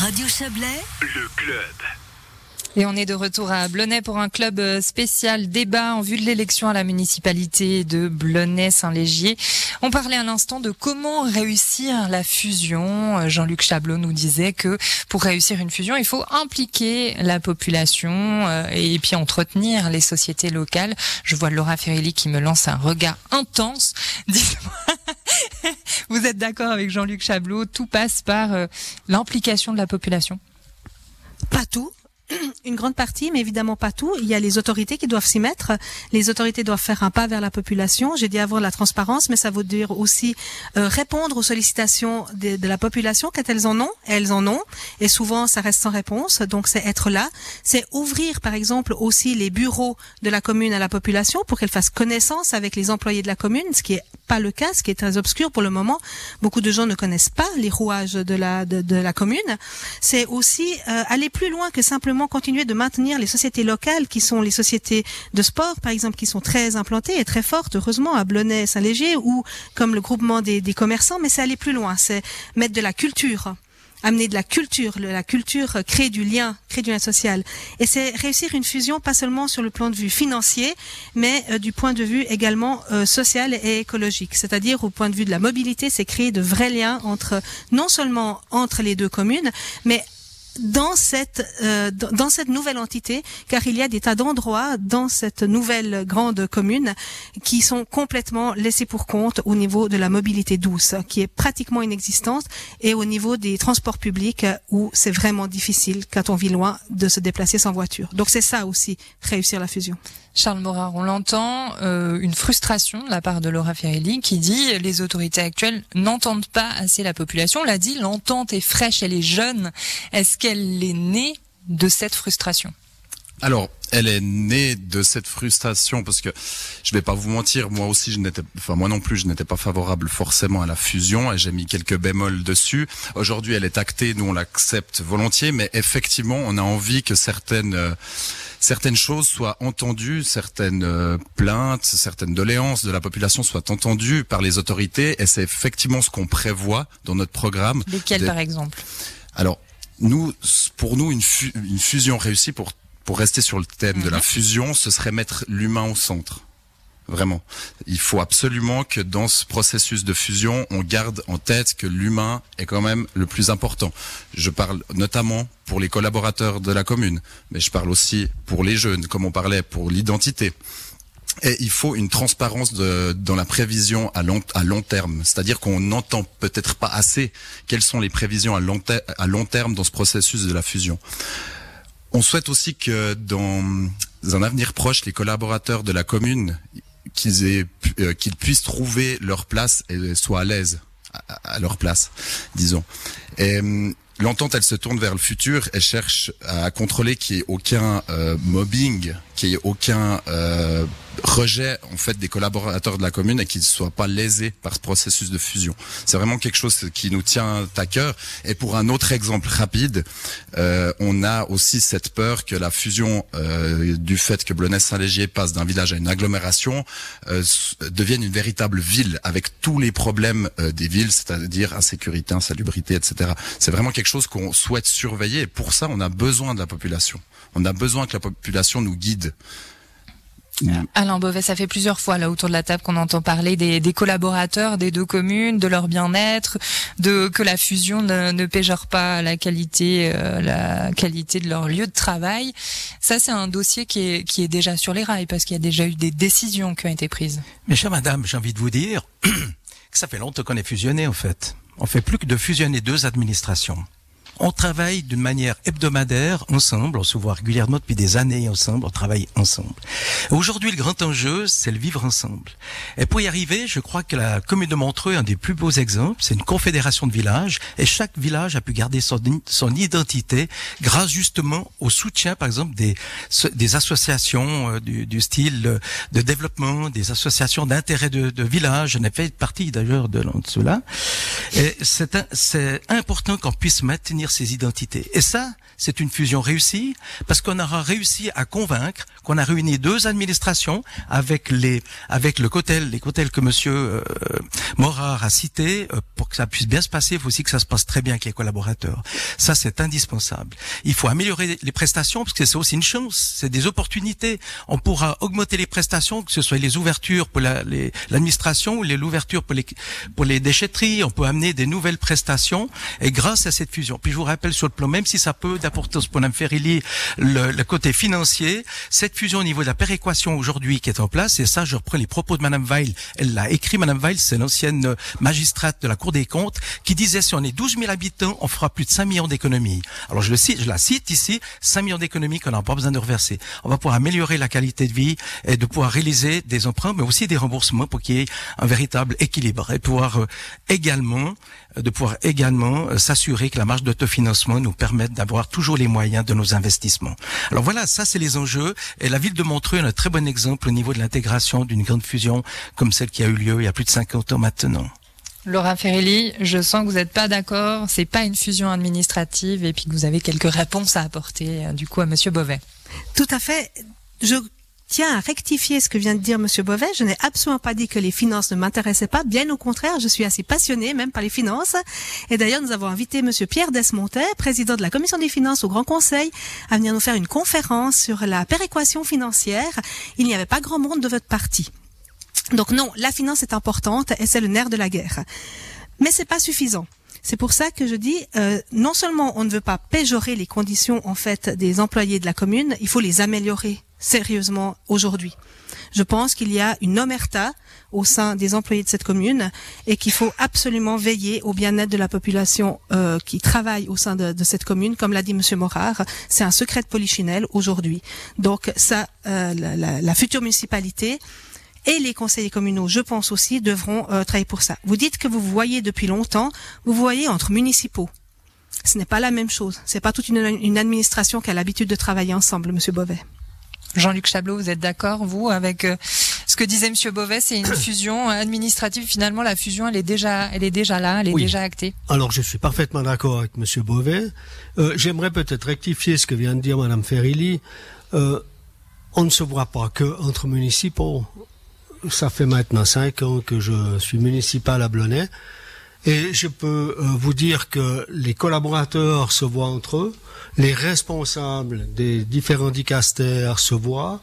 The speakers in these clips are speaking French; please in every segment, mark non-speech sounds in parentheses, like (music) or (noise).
Radio Chablais, le club. Et on est de retour à Blonay pour un club euh, spécial débat en vue de l'élection à la municipalité de Blonay-Saint-Légier. On parlait à l'instant de comment réussir la fusion. Euh, Jean-Luc Chablot nous disait que pour réussir une fusion, il faut impliquer la population euh, et puis entretenir les sociétés locales. Je vois Laura Ferrelli qui me lance un regard intense. (laughs) Dites-moi, vous êtes d'accord avec Jean-Luc Chablot Tout passe par l'implication de la population? Pas tout (clears throat) une grande partie, mais évidemment pas tout. Il y a les autorités qui doivent s'y mettre. Les autorités doivent faire un pas vers la population. J'ai dit avoir la transparence, mais ça veut dire aussi euh, répondre aux sollicitations de, de la population quand elles en ont. Elles en ont, et souvent ça reste sans réponse. Donc c'est être là, c'est ouvrir par exemple aussi les bureaux de la commune à la population pour qu'elle fasse connaissance avec les employés de la commune, ce qui est pas le cas, ce qui est très obscur pour le moment. Beaucoup de gens ne connaissent pas les rouages de la de, de la commune. C'est aussi euh, aller plus loin que simplement continuer de maintenir les sociétés locales qui sont les sociétés de sport, par exemple, qui sont très implantées et très fortes, heureusement, à Blonay, Saint-Léger, ou comme le groupement des, commerçants, mais c'est aller plus loin, c'est mettre de la culture amener de la culture, la culture crée du lien, crée du lien social. Et c'est réussir une fusion pas seulement sur le plan de vue financier, mais euh, du point de vue également euh, social et écologique. C'est-à-dire au point de vue de la mobilité, c'est créer de vrais liens entre non seulement entre les deux communes, mais dans cette euh, dans cette nouvelle entité, car il y a des tas d'endroits dans cette nouvelle grande commune qui sont complètement laissés pour compte au niveau de la mobilité douce, qui est pratiquement inexistante, et au niveau des transports publics où c'est vraiment difficile quand on vit loin de se déplacer sans voiture. Donc c'est ça aussi réussir la fusion. Charles Morard, on l'entend, euh, une frustration de la part de Laura Ferrelli qui dit les autorités actuelles n'entendent pas assez la population. On l'a dit, l'entente est fraîche, elle est jeune. Est-ce qu'elle est née de cette frustration? Alors, elle est née de cette frustration parce que je vais pas vous mentir, moi aussi je n'étais, enfin moi non plus, je n'étais pas favorable forcément à la fusion et j'ai mis quelques bémols dessus. Aujourd'hui, elle est actée, nous on l'accepte volontiers, mais effectivement, on a envie que certaines euh, certaines choses soient entendues, certaines euh, plaintes, certaines doléances de la population soient entendues par les autorités et c'est effectivement ce qu'on prévoit dans notre programme. Lesquelles par exemple? Alors nous, pour nous, une, fu une fusion réussie pour pour rester sur le thème de la fusion, ce serait mettre l'humain au centre. Vraiment. Il faut absolument que dans ce processus de fusion, on garde en tête que l'humain est quand même le plus important. Je parle notamment pour les collaborateurs de la commune, mais je parle aussi pour les jeunes, comme on parlait, pour l'identité. Et il faut une transparence de, dans la prévision à long, à long terme. C'est-à-dire qu'on n'entend peut-être pas assez quelles sont les prévisions à long, à long terme dans ce processus de la fusion. On souhaite aussi que dans un avenir proche, les collaborateurs de la commune qu'ils euh, puissent trouver leur place et soient à l'aise à, leur place, disons. Et l'entente, elle se tourne vers le futur et cherche à contrôler qu'il n'y ait aucun euh, mobbing, qu'il n'y ait aucun euh, rejet en fait des collaborateurs de la commune et qu'ils ne soient pas lésés par ce processus de fusion. C'est vraiment quelque chose qui nous tient à cœur. Et pour un autre exemple rapide, euh, on a aussi cette peur que la fusion euh, du fait que Blonay-Saint-Légier passe d'un village à une agglomération euh, devienne une véritable ville avec tous les problèmes euh, des villes, c'est-à-dire insécurité, insalubrité, etc. C'est vraiment quelque chose qu'on souhaite surveiller et pour ça on a besoin de la population. On a besoin que la population nous guide. Alain Beauvais, ça fait plusieurs fois là autour de la table qu'on entend parler des, des, collaborateurs des deux communes, de leur bien-être, de que la fusion ne, ne péjore pas la qualité, euh, la qualité de leur lieu de travail. Ça, c'est un dossier qui est, qui est déjà sur les rails parce qu'il y a déjà eu des décisions qui ont été prises. Mais chère madame, j'ai envie de vous dire (clears throat) que ça fait longtemps qu'on est fusionné en fait. On fait plus que de fusionner deux administrations on travaille d'une manière hebdomadaire ensemble, on se voit régulièrement depuis des années ensemble, on travaille ensemble. Aujourd'hui, le grand enjeu, c'est le vivre ensemble. Et pour y arriver, je crois que la commune de Montreux, un des plus beaux exemples, c'est une confédération de villages, et chaque village a pu garder son, son identité grâce justement au soutien, par exemple, des, associations euh, du, style de développement, des associations d'intérêt de, de village. J'en ai fait partie d'ailleurs de cela. Et c'est important qu'on puisse maintenir ses identités. Et ça, c'est une fusion réussie parce qu'on aura réussi à convaincre qu'on a réuni deux administrations avec les avec le cotel, les cotels que Monsieur euh, Morard a cité euh, pour que ça puisse bien se passer. Il faut aussi que ça se passe très bien avec les collaborateurs. Ça, c'est indispensable. Il faut améliorer les prestations parce que c'est aussi une chance, c'est des opportunités. On pourra augmenter les prestations, que ce soit les ouvertures pour l'administration ou les l'ouverture pour les pour les déchetteries. On peut amener des nouvelles prestations et grâce à cette fusion. Vous rappelle sur le plan, même si ça peut d'importance pour Mme Ferrilli, le, le, côté financier, cette fusion au niveau de la péréquation aujourd'hui qui est en place, et ça je reprends les propos de Mme Weil, elle l'a écrit, Mme Weil, c'est l'ancienne magistrate de la Cour des comptes, qui disait si on est 12 000 habitants, on fera plus de 5 millions d'économies. Alors je le cite, je la cite ici, 5 millions d'économies qu'on n'a pas besoin de reverser. On va pouvoir améliorer la qualité de vie et de pouvoir réaliser des emprunts, mais aussi des remboursements pour qu'il y ait un véritable équilibre et pouvoir euh, également de pouvoir également euh, s'assurer que la marge d'autofinancement nous permette d'avoir toujours les moyens de nos investissements. Alors voilà, ça c'est les enjeux. Et la ville de Montreux est un très bon exemple au niveau de l'intégration d'une grande fusion comme celle qui a eu lieu il y a plus de 50 ans maintenant. Laura Ferrelli, je sens que vous n'êtes pas d'accord, c'est pas une fusion administrative et puis que vous avez quelques réponses à apporter euh, du coup à Monsieur Beauvais. Tout à fait. Je tiens à rectifier ce que vient de dire Monsieur Beauvais. Je n'ai absolument pas dit que les finances ne m'intéressaient pas. Bien au contraire, je suis assez passionnée même par les finances. Et d'ailleurs, nous avons invité Monsieur Pierre Desmontet, président de la Commission des finances au Grand Conseil, à venir nous faire une conférence sur la péréquation financière. Il n'y avait pas grand monde de votre parti. Donc non, la finance est importante et c'est le nerf de la guerre. Mais c'est pas suffisant. C'est pour ça que je dis, euh, non seulement on ne veut pas péjorer les conditions en fait des employés de la commune, il faut les améliorer sérieusement aujourd'hui. Je pense qu'il y a une omerta au sein des employés de cette commune et qu'il faut absolument veiller au bien-être de la population euh, qui travaille au sein de, cette commune. Comme l'a dit Monsieur Morard, c'est un secret de polichinelle aujourd'hui. Donc ça, euh, la, future municipalité et les conseillers communaux, je pense aussi, devront euh, travailler pour ça. Vous dites que vous voyez depuis longtemps, vous voyez entre municipaux. Ce n'est pas la même chose. C'est pas toute une, une administration qui a l'habitude de travailler ensemble, Monsieur Beauvais. Jean-Luc Chablot, vous êtes d'accord, vous, avec euh, ce que disait Monsieur Beauvais, c'est une (coughs) fusion administrative. Finalement, la fusion, elle est déjà, elle est déjà là, elle est déjà actée. Alors, je suis parfaitement d'accord avec Monsieur Beauvais. Euh, J'aimerais peut-être rectifier ce que vient de dire Madame Ferrilli. Euh, on ne se voit pas que entre municipaux. Ça fait maintenant cinq ans que je suis municipal à Blonay. Et je peux euh, vous dire que les collaborateurs se voient entre eux, les responsables des différents dicastères se voient.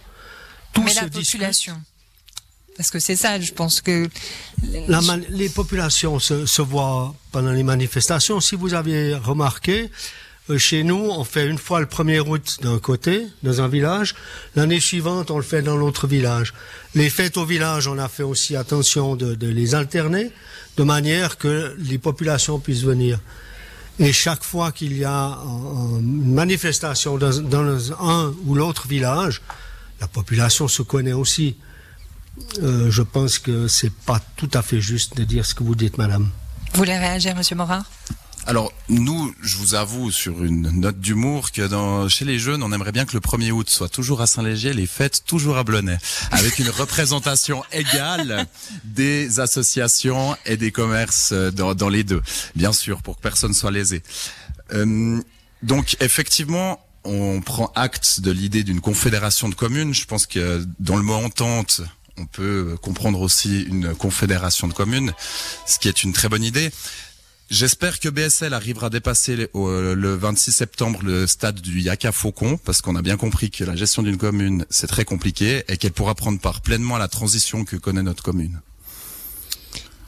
Tout Mais la population parce que c'est ça, je pense que... les populations se, se, voient pendant les manifestations. Si vous avez remarqué, chez nous, on fait une fois le 1er août d'un côté, dans un village. L'année suivante, on le fait dans l'autre village. Les fêtes au village, on a fait aussi attention de, de les alterner de manière que les populations puissent venir. Et chaque fois qu'il y a une manifestation dans, un ou l'autre village, la population se connaît aussi. Euh, je pense que c'est pas tout à fait juste de dire ce que vous dites, madame. Vous voulez réagir, monsieur Morin alors nous, je vous avoue sur une note d'humour que dans, chez les jeunes, on aimerait bien que le 1er août soit toujours à Saint-Léger, les fêtes toujours à Blonay, avec une représentation égale des associations et des commerces dans, dans, les deux, bien sûr, pour que personne soit lésé. Euh, donc effectivement, on prend acte de l'idée d'une confédération de communes. Je pense que dans le mot entente, on peut comprendre aussi une confédération de communes, ce qui est une très bonne idée. J'espère que BSL arrivera à dépasser euh, le 26 septembre le stade du Yaka Faucon, parce qu'on a bien compris que la gestion d'une commune, c'est très compliqué, et qu'elle pourra prendre part pleinement à la transition que connaît notre commune.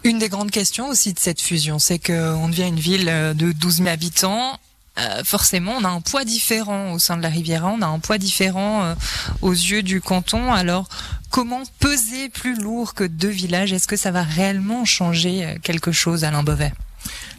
Une des grandes questions aussi de cette fusion, c'est qu'on devient une ville euh, de 12 000 habitants. Euh, forcément, on a un poids différent au sein de la Riviera, on a un poids différent aux yeux du canton. Alors, comment peser plus lourd que deux villages? Est-ce que ça va réellement changer quelque chose, Alain Beauvais?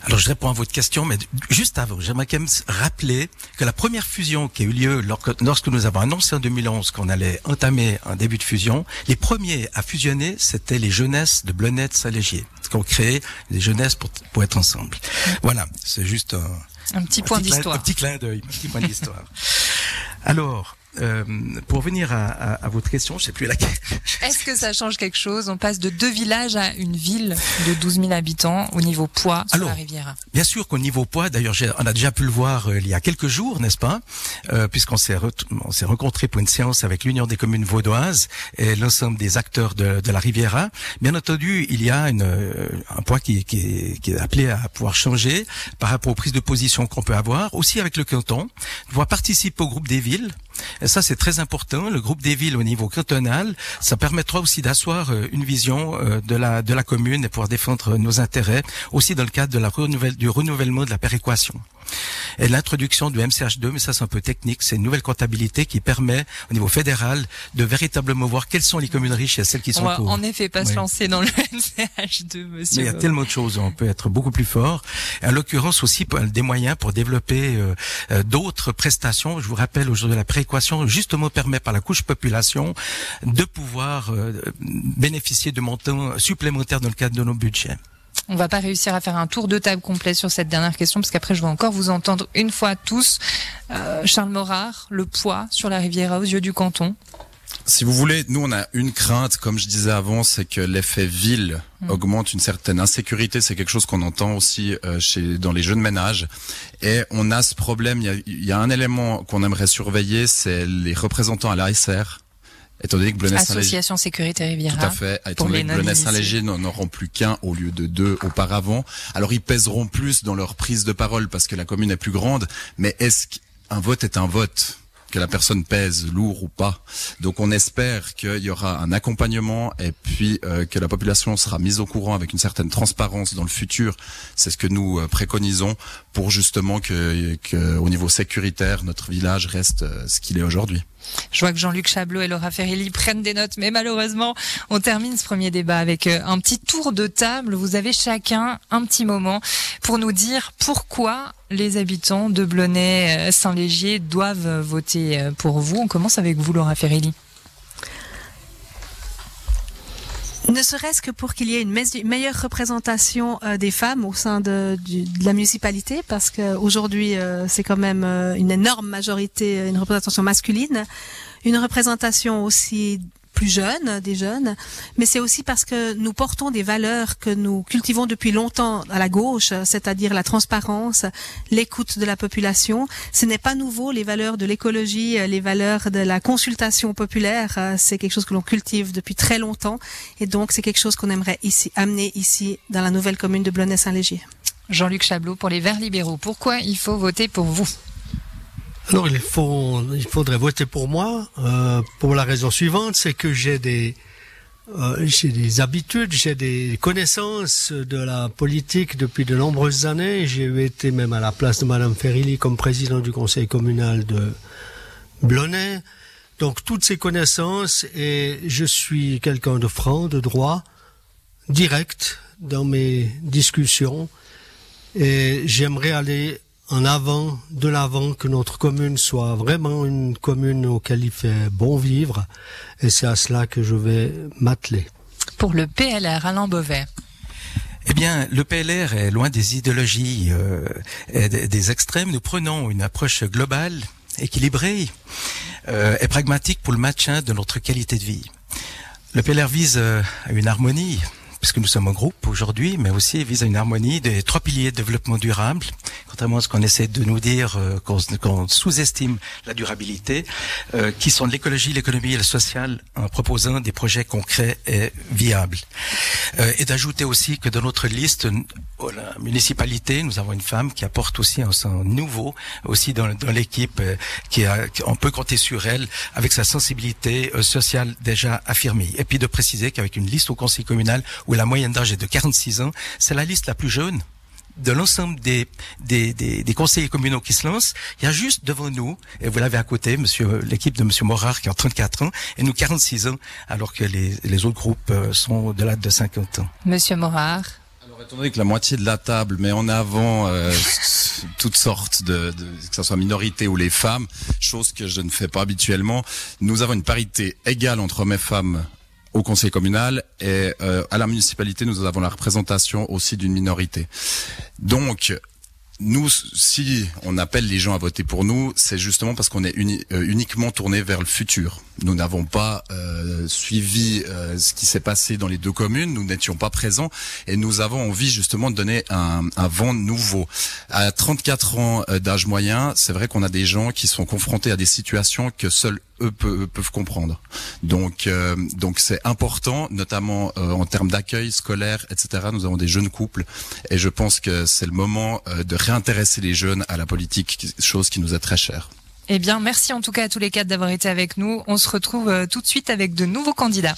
Alors je réponds à votre question, mais juste avant, j'aimerais quand même rappeler que la première fusion qui a eu lieu lorsque nous avons annoncé en 2011 qu'on allait entamer un début de fusion, les premiers à fusionner, c'était les jeunesses de Blonette Salégier, qu'on créé des jeunesses pour, pour être ensemble. Voilà, c'est juste un, un petit point d'histoire. Un petit clin d'œil, un petit point d'histoire. (laughs) Alors, euh, pour venir à, à, à, votre question, je sais plus laquelle. (laughs) Est-ce que ça change quelque chose? On passe de deux villages à une ville de 12 000 habitants au niveau poids sur la rivière. Bien sûr qu'au niveau poids, d'ailleurs, on a déjà pu le voir euh, il y a quelques jours, n'est-ce pas? Euh, Puisqu'on s'est on s'est rencontré pour une séance avec l'Union des communes vaudoises et l'ensemble des acteurs de, de, la Riviera. Bien entendu, il y a une, euh, un poids qui, qui, qui, est appelé à pouvoir changer par rapport aux prises de position qu'on peut avoir, aussi avec le canton, pouvoir participer au groupe des villes. Ça, c'est très important. Le groupe des villes au niveau cantonal, ça permettra aussi d'asseoir euh, une vision euh, de la commune et pouvoir défendre nos intérêts, aussi dans le cadre du renouvellement de la péréquation et l'introduction du MCH2, mais ça c'est un peu technique, c'est une nouvelle comptabilité qui permet au niveau fédéral de véritablement voir quelles sont les communes riches et celles qui sont pauvres. En effet, pas se lancer dans le MCH2, monsieur. Mais il y a tellement de choses, on peut être beaucoup plus fort. Et en l'occurrence aussi des moyens pour développer euh, euh, d'autres prestations. Je vous rappelle aujourd'hui la prééquation justement permet par la couche population de pouvoir euh, bénéficier de montants supplémentaires dans le cadre de nos budgets. On va pas réussir à faire un tour de table complet sur cette dernière question parce qu'après je vais encore vous entendre une fois tous. Euh, Charles Morard, le poids sur la Riviera aux yeux du canton. Si vous voulez, nous on a une crainte, comme je disais avant, c'est que l'effet ville mm. augmente une certaine insécurité. C'est quelque chose qu'on entend aussi euh, chez dans les jeunes ménages. Et on a ce problème. Il y a, il y a un élément qu'on aimerait surveiller, c'est les représentants à l'ASR Étant donné que Association Sécurité Riviera. Tout à fait. Étant donné que Saint-Léger n'en auront plus qu'un au lieu de deux auparavant. Alors ils pèseront plus dans leur prise de parole parce que la commune est plus grande. Mais est-ce qu'un vote est un vote? que la personne pèse lourd ou pas? Donc on espère qu'il y aura un accompagnement et puis euh, que la population sera mise au courant avec une certaine transparence dans le futur. C'est ce que nous euh, préconisons pour justement que, que, au niveau sécuritaire notre village reste euh, ce qu'il est aujourd'hui. Je vois que Jean-Luc Chablot et Laura Ferrelli prennent des notes, mais malheureusement, on termine ce premier débat avec euh, un petit tour de table. Vous avez chacun un petit moment pour nous dire pourquoi les habitants de Blonay-Saint-Légier doivent voter euh, pour vous. On commence avec vous, Laura Ferrelli. Ne serait-ce que pour qu'il y ait une meilleure représentation euh, des femmes au sein de, la municipalité, parce qu'aujourd'hui euh, c'est quand même euh, une énorme majorité, une représentation masculine, une représentation aussi plus jeunes, des jeunes, mais c'est aussi parce que nous portons des valeurs que nous cultivons depuis longtemps à la gauche, c'est-à-dire la transparence, l'écoute de la population. Ce n'est pas nouveau, les valeurs de l'écologie, les valeurs de la consultation populaire, c'est quelque chose que l'on cultive depuis très longtemps et donc c'est quelque chose qu'on aimerait ici amener ici dans la nouvelle commune de Blonay-Saint-Légier. Jean-Luc Chablot pour les Verts libéraux. Pourquoi il faut voter pour vous? Alors il faut, il faudrait voter pour moi euh, pour la raison suivante, c'est que j'ai des, euh, j'ai des habitudes, j'ai des connaissances de la politique depuis de nombreuses années. J'ai été même à la place de Madame Ferrilli comme président du conseil communal de Blonay. Donc toutes ces connaissances et je suis quelqu'un de franc, de droit, direct dans mes discussions et j'aimerais aller en avant, de l'avant, que notre commune soit vraiment une commune auquel il fait bon vivre. Et c'est à cela que je vais m'atteler. Pour le PLR, Alain Beauvais. Eh bien, le PLR est loin des idéologies euh, et des extrêmes. Nous prenons une approche globale, équilibrée euh, et pragmatique pour le maintien de notre qualité de vie. Le PLR vise euh, à une harmonie puisque nous sommes un groupe aujourd'hui, mais aussi vise à une harmonie des trois piliers de développement durable, contrairement à ce qu'on essaie de nous dire, euh, qu'on sous-estime la durabilité, euh, qui sont l'écologie, l'économie et le social, en proposant des projets concrets et viables. Euh, et d'ajouter aussi que dans notre liste, la municipalité, nous avons une femme qui apporte aussi un sens nouveau, aussi dans, dans l'équipe, qui, a, on peut compter sur elle avec sa sensibilité sociale déjà affirmée. Et puis de préciser qu'avec une liste au conseil communal où la moyenne d'âge est de 46 ans, c'est la liste la plus jeune de l'ensemble des, des, des, conseillers communaux qui se lancent, il y a juste devant nous, et vous l'avez à côté, monsieur, l'équipe de monsieur Morard qui a 34 ans, et nous 46 ans, alors que les, les autres groupes euh, sont au-delà de 50 ans. Monsieur Morard. Alors, étant donné que la moitié de la table met en avant euh, (laughs) toutes sortes de, de, que ce soit minorité ou les femmes, chose que je ne fais pas habituellement, nous avons une parité égale entre hommes et femmes au conseil communal et euh, à la municipalité, nous avons la représentation aussi d'une minorité. Donc, nous, si on appelle les gens à voter pour nous, c'est justement parce qu'on est euh, uniquement tourné vers le futur. Nous n'avons pas euh, suivi euh, ce qui s'est passé dans les deux communes, nous n'étions pas présents et nous avons envie justement de donner un, un vent nouveau. À 34 ans d'âge moyen, c'est vrai qu'on a des gens qui sont confrontés à des situations que seuls eux peuvent, comprendre. Donc, donc c'est important, notamment en termes d'accueil scolaire, etc. Nous avons des jeunes couples et je pense que c'est le moment de intéresser les jeunes à la politique, chose qui nous est très chère. Eh bien, merci en tout cas à tous les quatre d'avoir été avec nous. On se retrouve euh, tout de suite avec de nouveaux candidats.